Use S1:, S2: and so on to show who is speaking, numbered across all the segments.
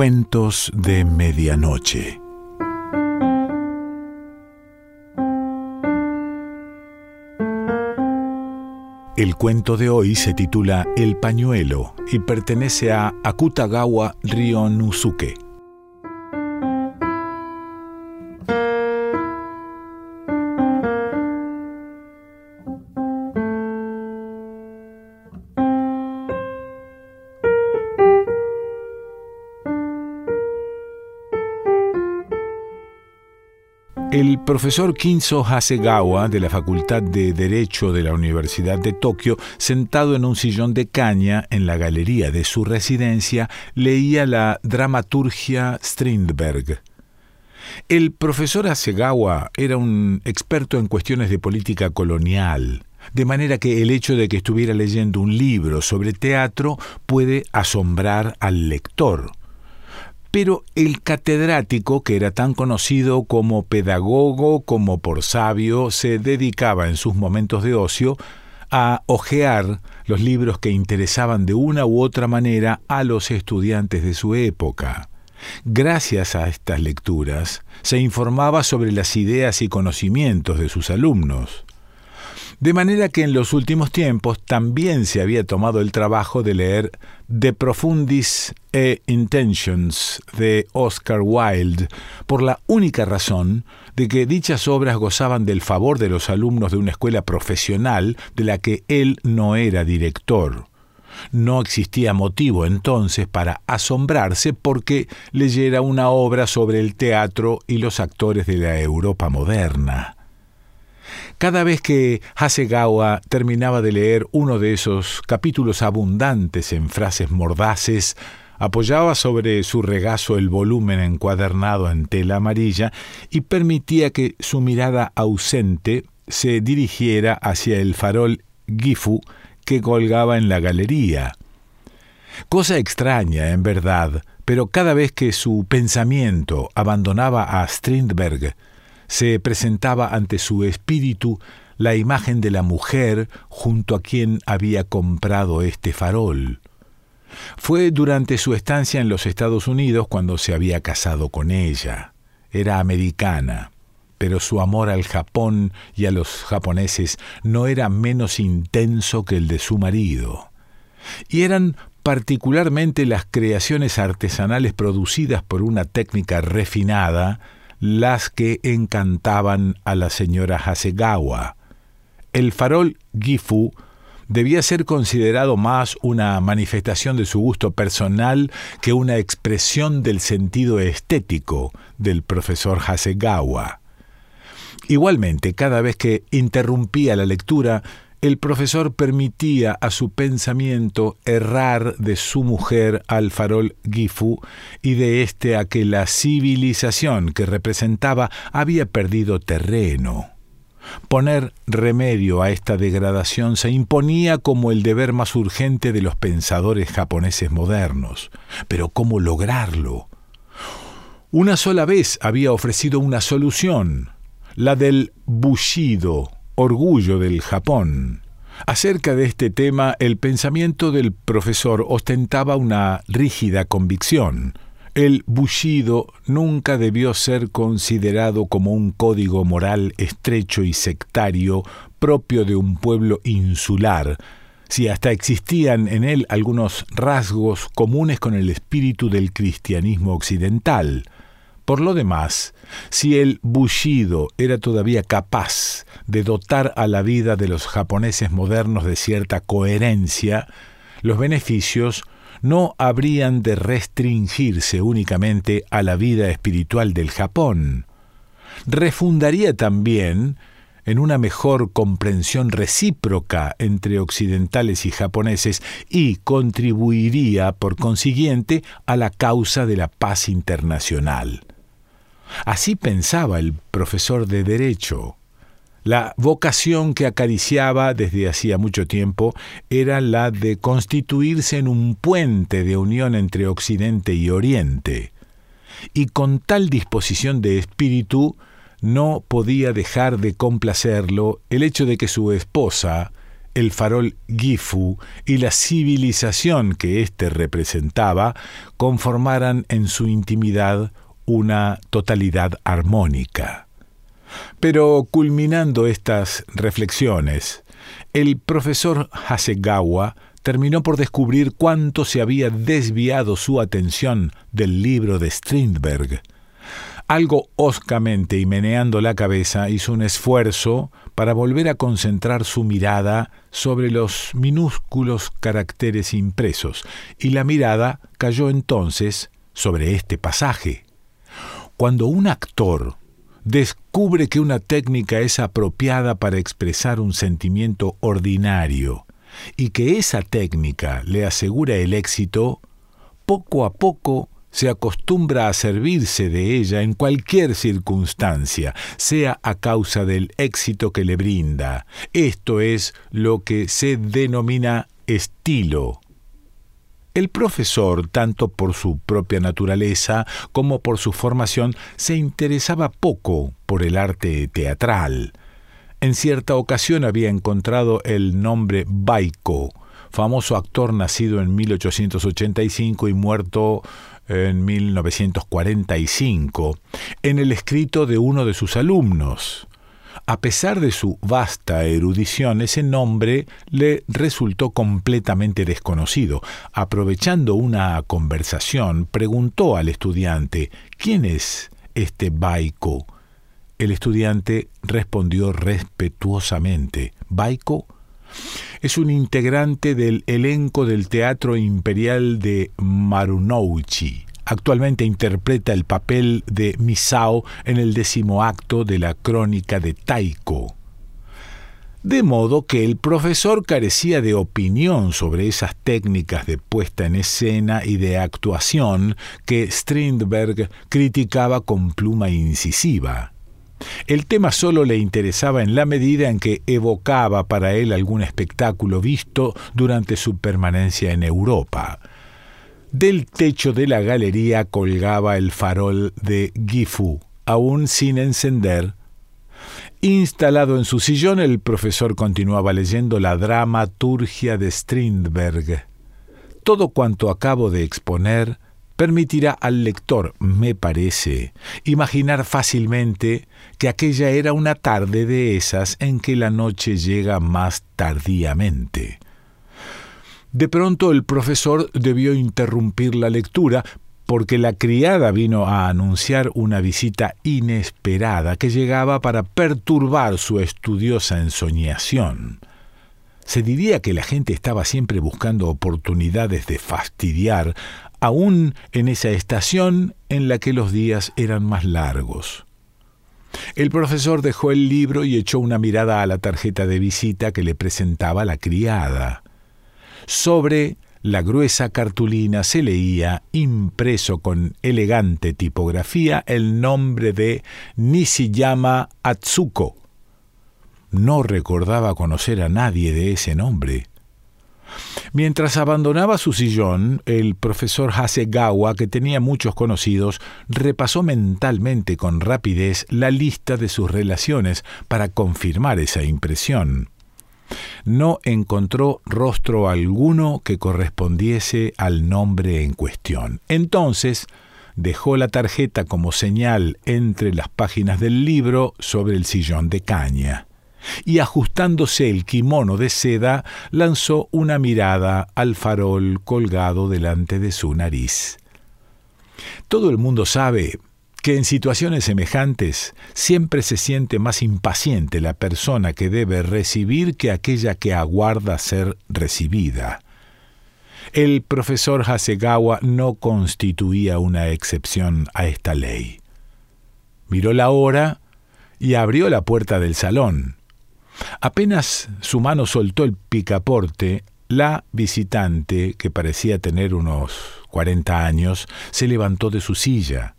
S1: Cuentos de Medianoche. El cuento de hoy se titula El pañuelo y pertenece a Akutagawa Ryonusuke. Profesor Kinzo Hasegawa de la Facultad de Derecho de la Universidad de Tokio, sentado en un sillón de caña en la galería de su residencia, leía la dramaturgia Strindberg. El profesor Hasegawa era un experto en cuestiones de política colonial, de manera que el hecho de que estuviera leyendo un libro sobre teatro puede asombrar al lector. Pero el catedrático, que era tan conocido como pedagogo como por sabio, se dedicaba en sus momentos de ocio a hojear los libros que interesaban de una u otra manera a los estudiantes de su época. Gracias a estas lecturas, se informaba sobre las ideas y conocimientos de sus alumnos. De manera que en los últimos tiempos también se había tomado el trabajo de leer De Profundis e Intentions de Oscar Wilde, por la única razón de que dichas obras gozaban del favor de los alumnos de una escuela profesional de la que él no era director. No existía motivo entonces para asombrarse porque leyera una obra sobre el teatro y los actores de la Europa moderna. Cada vez que Hasegawa terminaba de leer uno de esos capítulos abundantes en frases mordaces, apoyaba sobre su regazo el volumen encuadernado en tela amarilla y permitía que su mirada ausente se dirigiera hacia el farol Gifu que colgaba en la galería. Cosa extraña, en verdad, pero cada vez que su pensamiento abandonaba a Strindberg, se presentaba ante su espíritu la imagen de la mujer junto a quien había comprado este farol. Fue durante su estancia en los Estados Unidos cuando se había casado con ella. Era americana, pero su amor al Japón y a los japoneses no era menos intenso que el de su marido. Y eran particularmente las creaciones artesanales producidas por una técnica refinada las que encantaban a la señora Hasegawa. El farol Gifu debía ser considerado más una manifestación de su gusto personal que una expresión del sentido estético del profesor Hasegawa. Igualmente, cada vez que interrumpía la lectura, el profesor permitía a su pensamiento errar de su mujer al farol Gifu y de éste a que la civilización que representaba había perdido terreno. Poner remedio a esta degradación se imponía como el deber más urgente de los pensadores japoneses modernos. Pero ¿cómo lograrlo? Una sola vez había ofrecido una solución, la del bushido, orgullo del Japón. Acerca de este tema, el pensamiento del profesor ostentaba una rígida convicción. El bushido nunca debió ser considerado como un código moral estrecho y sectario propio de un pueblo insular, si hasta existían en él algunos rasgos comunes con el espíritu del cristianismo occidental. Por lo demás, si el bushido era todavía capaz de dotar a la vida de los japoneses modernos de cierta coherencia, los beneficios no habrían de restringirse únicamente a la vida espiritual del Japón. Refundaría también en una mejor comprensión recíproca entre occidentales y japoneses y contribuiría, por consiguiente, a la causa de la paz internacional. Así pensaba el profesor de Derecho. La vocación que acariciaba desde hacía mucho tiempo era la de constituirse en un puente de unión entre Occidente y Oriente. Y con tal disposición de espíritu no podía dejar de complacerlo el hecho de que su esposa, el farol Gifu y la civilización que éste representaba conformaran en su intimidad una totalidad armónica. Pero culminando estas reflexiones, el profesor Hasegawa terminó por descubrir cuánto se había desviado su atención del libro de Strindberg. Algo hoscamente y meneando la cabeza hizo un esfuerzo para volver a concentrar su mirada sobre los minúsculos caracteres impresos, y la mirada cayó entonces sobre este pasaje. Cuando un actor descubre que una técnica es apropiada para expresar un sentimiento ordinario y que esa técnica le asegura el éxito, poco a poco se acostumbra a servirse de ella en cualquier circunstancia, sea a causa del éxito que le brinda. Esto es lo que se denomina estilo. El profesor, tanto por su propia naturaleza como por su formación, se interesaba poco por el arte teatral. En cierta ocasión había encontrado el nombre Baiko, famoso actor nacido en 1885 y muerto en 1945, en el escrito de uno de sus alumnos. A pesar de su vasta erudición, ese nombre le resultó completamente desconocido. Aprovechando una conversación, preguntó al estudiante ¿Quién es este Baiko? El estudiante respondió respetuosamente Baiko es un integrante del elenco del Teatro Imperial de Marunouchi. Actualmente interpreta el papel de Misao en el décimo acto de la crónica de Taiko. De modo que el profesor carecía de opinión sobre esas técnicas de puesta en escena y de actuación que Strindberg criticaba con pluma incisiva. El tema solo le interesaba en la medida en que evocaba para él algún espectáculo visto durante su permanencia en Europa. Del techo de la galería colgaba el farol de Gifu, aún sin encender. Instalado en su sillón, el profesor continuaba leyendo la dramaturgia de Strindberg. Todo cuanto acabo de exponer permitirá al lector, me parece, imaginar fácilmente que aquella era una tarde de esas en que la noche llega más tardíamente. De pronto el profesor debió interrumpir la lectura porque la criada vino a anunciar una visita inesperada que llegaba para perturbar su estudiosa ensoñación. Se diría que la gente estaba siempre buscando oportunidades de fastidiar, aún en esa estación en la que los días eran más largos. El profesor dejó el libro y echó una mirada a la tarjeta de visita que le presentaba la criada. Sobre la gruesa cartulina se leía, impreso con elegante tipografía, el nombre de Nishiyama Atsuko. No recordaba conocer a nadie de ese nombre. Mientras abandonaba su sillón, el profesor Hasegawa, que tenía muchos conocidos, repasó mentalmente con rapidez la lista de sus relaciones para confirmar esa impresión no encontró rostro alguno que correspondiese al nombre en cuestión. Entonces dejó la tarjeta como señal entre las páginas del libro sobre el sillón de caña y ajustándose el kimono de seda, lanzó una mirada al farol colgado delante de su nariz. Todo el mundo sabe que en situaciones semejantes siempre se siente más impaciente la persona que debe recibir que aquella que aguarda ser recibida. El profesor Hasegawa no constituía una excepción a esta ley. Miró la hora y abrió la puerta del salón. Apenas su mano soltó el picaporte, la visitante, que parecía tener unos cuarenta años, se levantó de su silla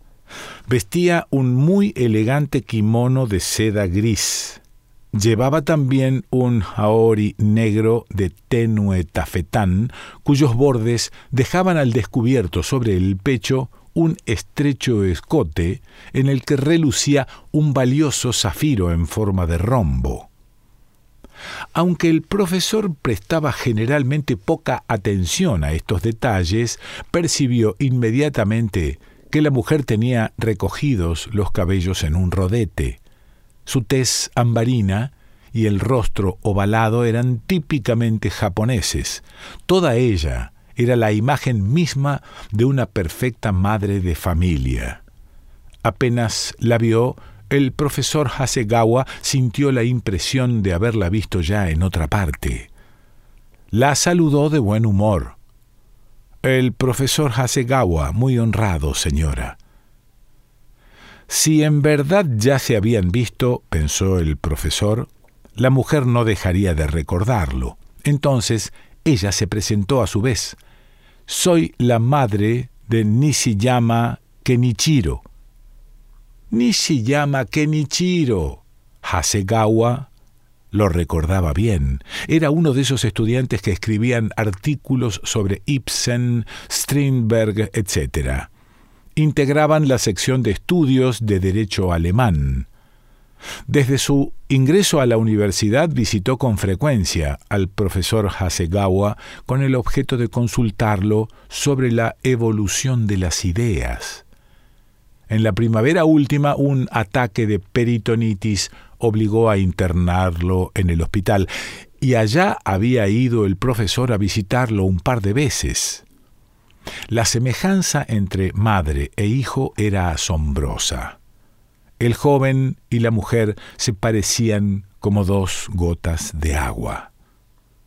S1: Vestía un muy elegante kimono de seda gris. Llevaba también un haori negro de tenue tafetán, cuyos bordes dejaban al descubierto sobre el pecho un estrecho escote en el que relucía un valioso zafiro en forma de rombo. Aunque el profesor prestaba generalmente poca atención a estos detalles, percibió inmediatamente que la mujer tenía recogidos los cabellos en un rodete. Su tez ambarina y el rostro ovalado eran típicamente japoneses. Toda ella era la imagen misma de una perfecta madre de familia. Apenas la vio, el profesor Hasegawa sintió la impresión de haberla visto ya en otra parte. La saludó de buen humor. El profesor Hasegawa, muy honrado, señora. Si en verdad ya se habían visto, pensó el profesor, la mujer no dejaría de recordarlo. Entonces ella se presentó a su vez. Soy la madre de Nishiyama Kenichiro. Nishiyama Kenichiro. Hasegawa lo recordaba bien. Era uno de esos estudiantes que escribían artículos sobre Ibsen, Strindberg, etc. Integraban la sección de estudios de derecho alemán. Desde su ingreso a la universidad visitó con frecuencia al profesor Hasegawa con el objeto de consultarlo sobre la evolución de las ideas. En la primavera última, un ataque de peritonitis obligó a internarlo en el hospital, y allá había ido el profesor a visitarlo un par de veces. La semejanza entre madre e hijo era asombrosa. El joven y la mujer se parecían como dos gotas de agua.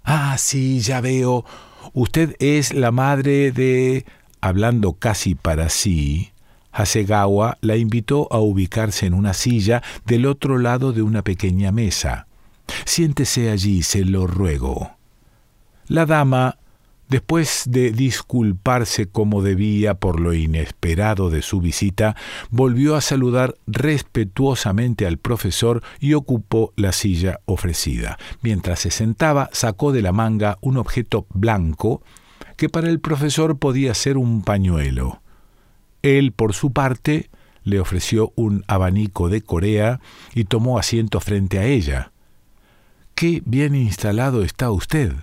S1: Ah, sí, ya veo. Usted es la madre de... Hablando casi para sí, Hasegawa la invitó a ubicarse en una silla del otro lado de una pequeña mesa. Siéntese allí, se lo ruego. La dama Después de disculparse como debía por lo inesperado de su visita, volvió a saludar respetuosamente al profesor y ocupó la silla ofrecida. Mientras se sentaba, sacó de la manga un objeto blanco que para el profesor podía ser un pañuelo. Él, por su parte, le ofreció un abanico de Corea y tomó asiento frente a ella. Qué bien instalado está usted.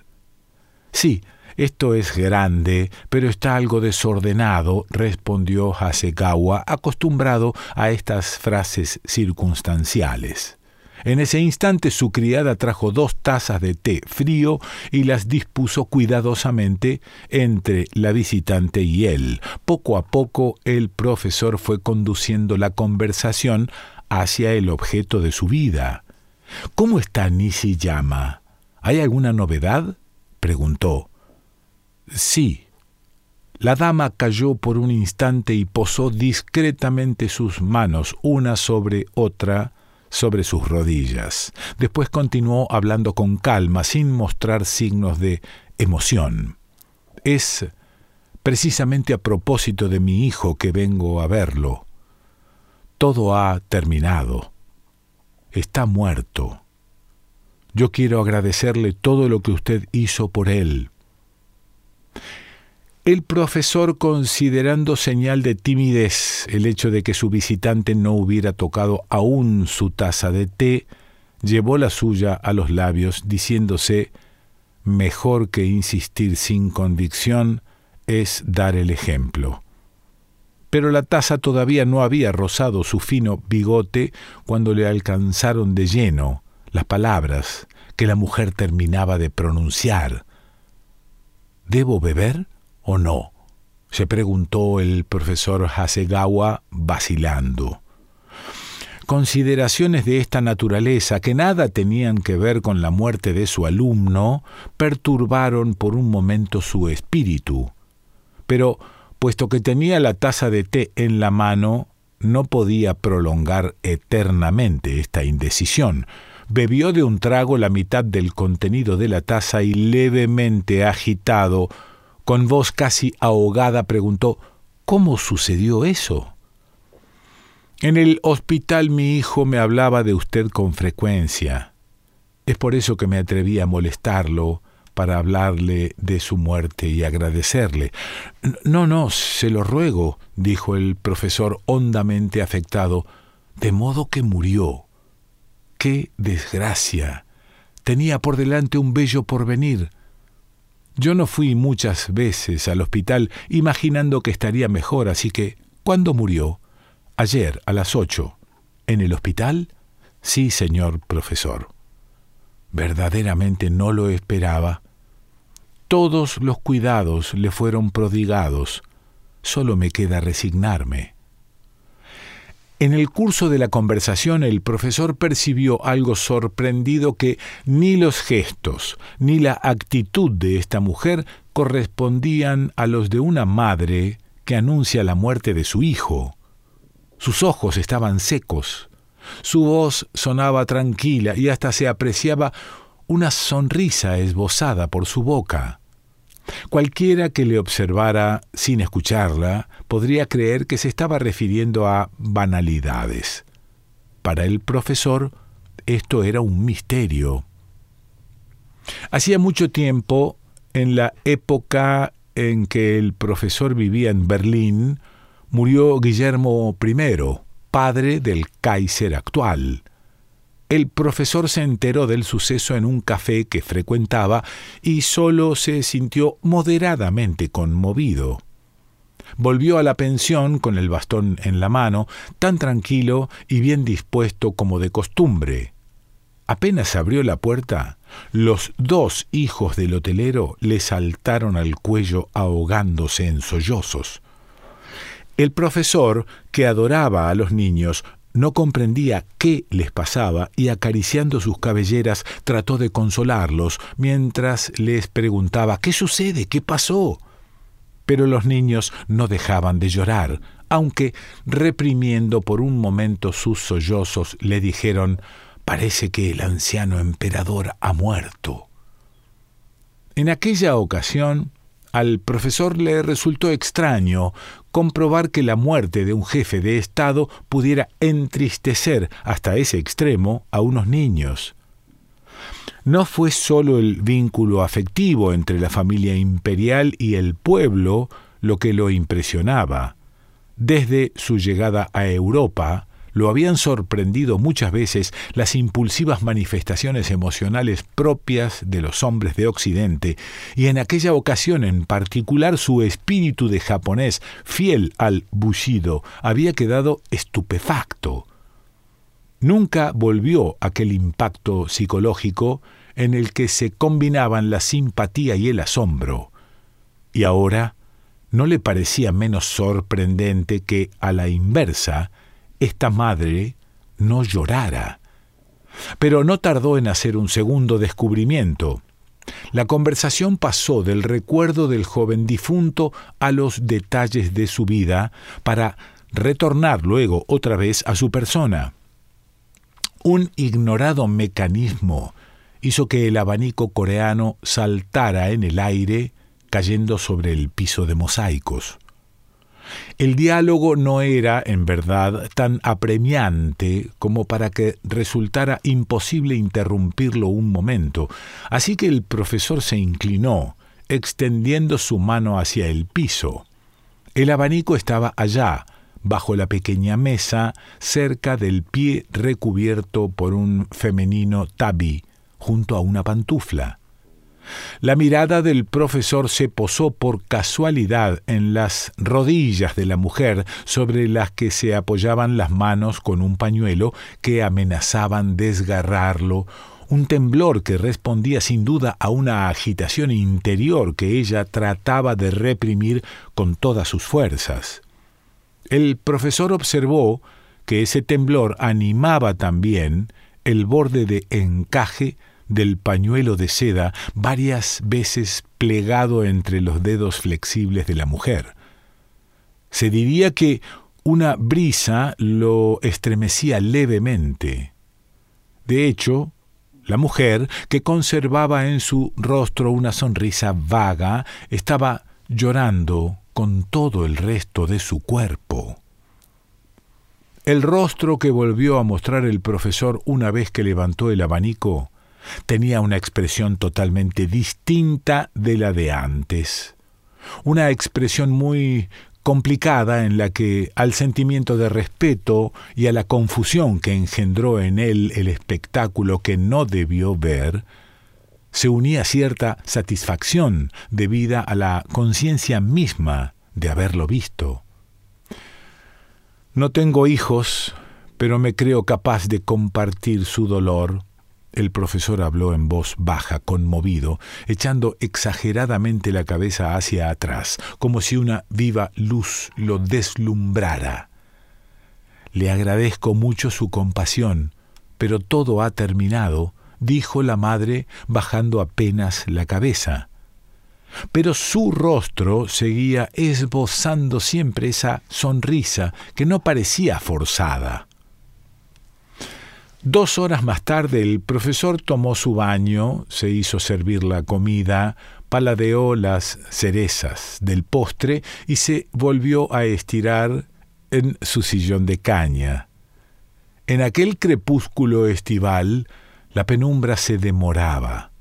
S1: Sí, esto es grande, pero está algo desordenado, respondió Hasegawa, acostumbrado a estas frases circunstanciales. En ese instante su criada trajo dos tazas de té frío y las dispuso cuidadosamente entre la visitante y él. Poco a poco el profesor fue conduciendo la conversación hacia el objeto de su vida. ¿Cómo está Nishiyama? ¿Hay alguna novedad? preguntó. Sí. La dama cayó por un instante y posó discretamente sus manos una sobre otra sobre sus rodillas. Después continuó hablando con calma, sin mostrar signos de emoción. Es precisamente a propósito de mi hijo que vengo a verlo. Todo ha terminado. Está muerto. Yo quiero agradecerle todo lo que usted hizo por él. El profesor, considerando señal de timidez el hecho de que su visitante no hubiera tocado aún su taza de té, llevó la suya a los labios, diciéndose mejor que insistir sin convicción es dar el ejemplo. Pero la taza todavía no había rozado su fino bigote cuando le alcanzaron de lleno las palabras que la mujer terminaba de pronunciar. ¿Debo beber? O no? se preguntó el profesor Hasegawa vacilando. Consideraciones de esta naturaleza, que nada tenían que ver con la muerte de su alumno, perturbaron por un momento su espíritu. Pero, puesto que tenía la taza de té en la mano, no podía prolongar eternamente esta indecisión. Bebió de un trago la mitad del contenido de la taza y levemente agitado, con voz casi ahogada preguntó ¿Cómo sucedió eso? En el hospital mi hijo me hablaba de usted con frecuencia. Es por eso que me atreví a molestarlo para hablarle de su muerte y agradecerle. No, no, se lo ruego, dijo el profesor hondamente afectado, de modo que murió. ¡Qué desgracia! tenía por delante un bello porvenir. Yo no fui muchas veces al hospital imaginando que estaría mejor, así que, ¿cuándo murió? Ayer, a las ocho. ¿En el hospital? Sí, señor profesor. Verdaderamente no lo esperaba. Todos los cuidados le fueron prodigados. Solo me queda resignarme. En el curso de la conversación el profesor percibió algo sorprendido que ni los gestos ni la actitud de esta mujer correspondían a los de una madre que anuncia la muerte de su hijo. Sus ojos estaban secos, su voz sonaba tranquila y hasta se apreciaba una sonrisa esbozada por su boca. Cualquiera que le observara sin escucharla podría creer que se estaba refiriendo a banalidades. Para el profesor esto era un misterio. Hacía mucho tiempo, en la época en que el profesor vivía en Berlín, murió Guillermo I, padre del Kaiser actual. El profesor se enteró del suceso en un café que frecuentaba y solo se sintió moderadamente conmovido. Volvió a la pensión con el bastón en la mano, tan tranquilo y bien dispuesto como de costumbre. Apenas abrió la puerta, los dos hijos del hotelero le saltaron al cuello ahogándose en sollozos. El profesor, que adoraba a los niños, no comprendía qué les pasaba y acariciando sus cabelleras trató de consolarlos mientras les preguntaba ¿Qué sucede? ¿Qué pasó? Pero los niños no dejaban de llorar, aunque reprimiendo por un momento sus sollozos le dijeron Parece que el anciano emperador ha muerto. En aquella ocasión, al profesor le resultó extraño comprobar que la muerte de un jefe de Estado pudiera entristecer hasta ese extremo a unos niños. No fue sólo el vínculo afectivo entre la familia imperial y el pueblo lo que lo impresionaba. Desde su llegada a Europa, lo habían sorprendido muchas veces las impulsivas manifestaciones emocionales propias de los hombres de Occidente, y en aquella ocasión en particular su espíritu de japonés, fiel al bushido, había quedado estupefacto. Nunca volvió aquel impacto psicológico en el que se combinaban la simpatía y el asombro. Y ahora no le parecía menos sorprendente que, a la inversa, esta madre no llorara. Pero no tardó en hacer un segundo descubrimiento. La conversación pasó del recuerdo del joven difunto a los detalles de su vida para retornar luego otra vez a su persona. Un ignorado mecanismo hizo que el abanico coreano saltara en el aire cayendo sobre el piso de mosaicos. El diálogo no era, en verdad, tan apremiante como para que resultara imposible interrumpirlo un momento, así que el profesor se inclinó, extendiendo su mano hacia el piso. El abanico estaba allá, bajo la pequeña mesa, cerca del pie recubierto por un femenino tabi, junto a una pantufla. La mirada del profesor se posó por casualidad en las rodillas de la mujer sobre las que se apoyaban las manos con un pañuelo que amenazaban desgarrarlo, un temblor que respondía sin duda a una agitación interior que ella trataba de reprimir con todas sus fuerzas. El profesor observó que ese temblor animaba también el borde de encaje del pañuelo de seda varias veces plegado entre los dedos flexibles de la mujer. Se diría que una brisa lo estremecía levemente. De hecho, la mujer, que conservaba en su rostro una sonrisa vaga, estaba llorando con todo el resto de su cuerpo. El rostro que volvió a mostrar el profesor una vez que levantó el abanico tenía una expresión totalmente distinta de la de antes. Una expresión muy complicada en la que al sentimiento de respeto y a la confusión que engendró en él el espectáculo que no debió ver, se unía cierta satisfacción debida a la conciencia misma de haberlo visto. No tengo hijos, pero me creo capaz de compartir su dolor. El profesor habló en voz baja, conmovido, echando exageradamente la cabeza hacia atrás, como si una viva luz lo deslumbrara. Le agradezco mucho su compasión, pero todo ha terminado, dijo la madre, bajando apenas la cabeza pero su rostro seguía esbozando siempre esa sonrisa que no parecía forzada. Dos horas más tarde el profesor tomó su baño, se hizo servir la comida, paladeó las cerezas del postre y se volvió a estirar en su sillón de caña. En aquel crepúsculo estival la penumbra se demoraba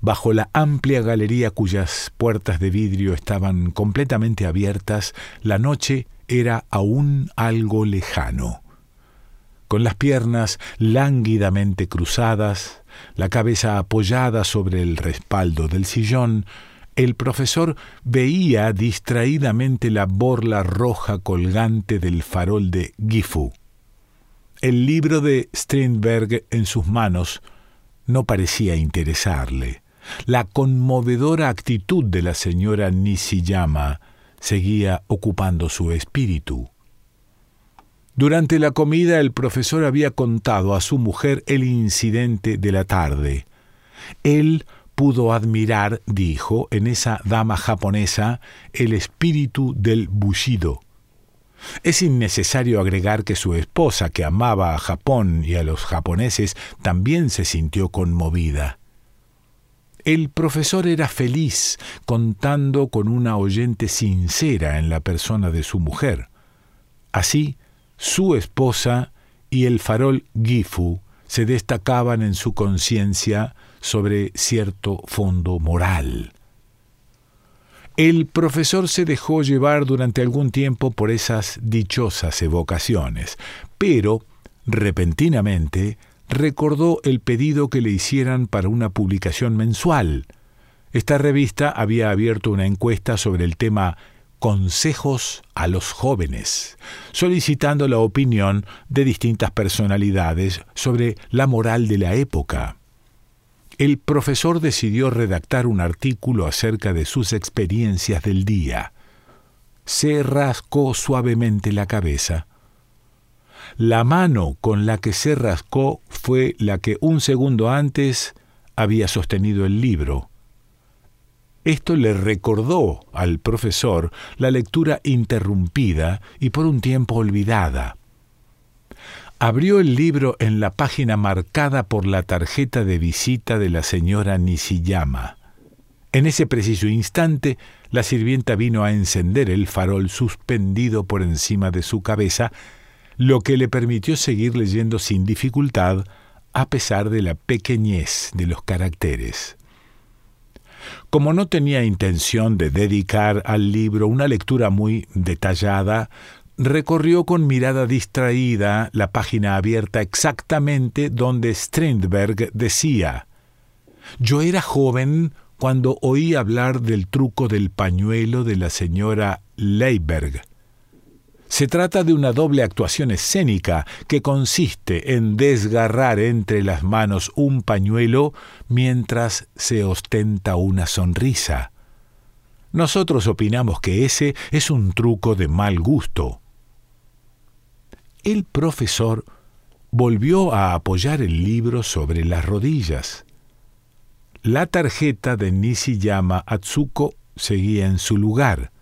S1: bajo la amplia galería cuyas puertas de vidrio estaban completamente abiertas, la noche era aún algo lejano. Con las piernas lánguidamente cruzadas, la cabeza apoyada sobre el respaldo del sillón, el profesor veía distraídamente la borla roja colgante del farol de Gifu. El libro de Strindberg en sus manos no parecía interesarle. La conmovedora actitud de la señora Nishiyama seguía ocupando su espíritu. Durante la comida el profesor había contado a su mujer el incidente de la tarde. Él pudo admirar, dijo, en esa dama japonesa el espíritu del bushido. Es innecesario agregar que su esposa, que amaba a Japón y a los japoneses, también se sintió conmovida. El profesor era feliz contando con una oyente sincera en la persona de su mujer. Así, su esposa y el farol Gifu se destacaban en su conciencia sobre cierto fondo moral. El profesor se dejó llevar durante algún tiempo por esas dichosas evocaciones, pero, repentinamente, recordó el pedido que le hicieran para una publicación mensual. Esta revista había abierto una encuesta sobre el tema Consejos a los jóvenes, solicitando la opinión de distintas personalidades sobre la moral de la época. El profesor decidió redactar un artículo acerca de sus experiencias del día. Se rascó suavemente la cabeza la mano con la que se rascó fue la que un segundo antes había sostenido el libro. Esto le recordó al profesor la lectura interrumpida y por un tiempo olvidada. Abrió el libro en la página marcada por la tarjeta de visita de la señora Nishiyama. En ese preciso instante, la sirvienta vino a encender el farol suspendido por encima de su cabeza lo que le permitió seguir leyendo sin dificultad a pesar de la pequeñez de los caracteres. Como no tenía intención de dedicar al libro una lectura muy detallada, recorrió con mirada distraída la página abierta exactamente donde Strindberg decía Yo era joven cuando oí hablar del truco del pañuelo de la señora Leiberg. Se trata de una doble actuación escénica que consiste en desgarrar entre las manos un pañuelo mientras se ostenta una sonrisa. Nosotros opinamos que ese es un truco de mal gusto. El profesor volvió a apoyar el libro sobre las rodillas. La tarjeta de Nishiyama Atsuko seguía en su lugar.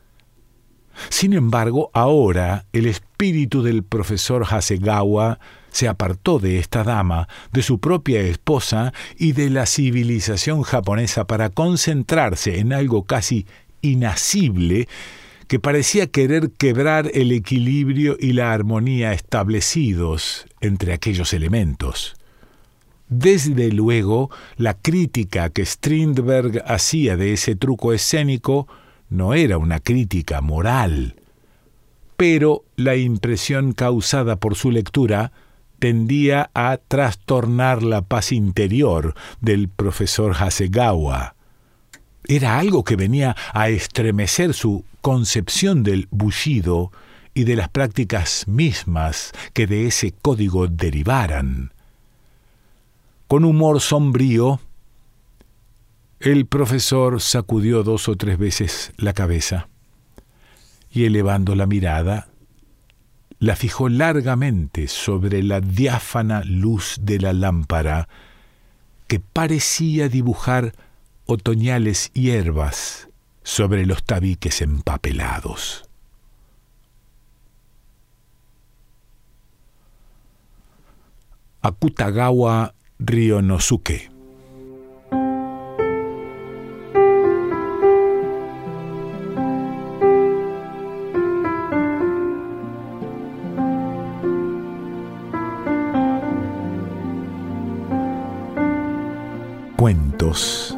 S1: Sin embargo, ahora el espíritu del profesor Hasegawa se apartó de esta dama, de su propia esposa y de la civilización japonesa para concentrarse en algo casi inasible que parecía querer quebrar el equilibrio y la armonía establecidos entre aquellos elementos. Desde luego, la crítica que Strindberg hacía de ese truco escénico no era una crítica moral, pero la impresión causada por su lectura tendía a trastornar la paz interior del profesor Hasegawa. Era algo que venía a estremecer su concepción del bullido y de las prácticas mismas que de ese código derivaran. Con humor sombrío, el profesor sacudió dos o tres veces la cabeza y elevando la mirada, la fijó largamente sobre la diáfana luz de la lámpara que parecía dibujar otoñales hierbas sobre los tabiques empapelados. Akutagawa Ryonosuke Cuentos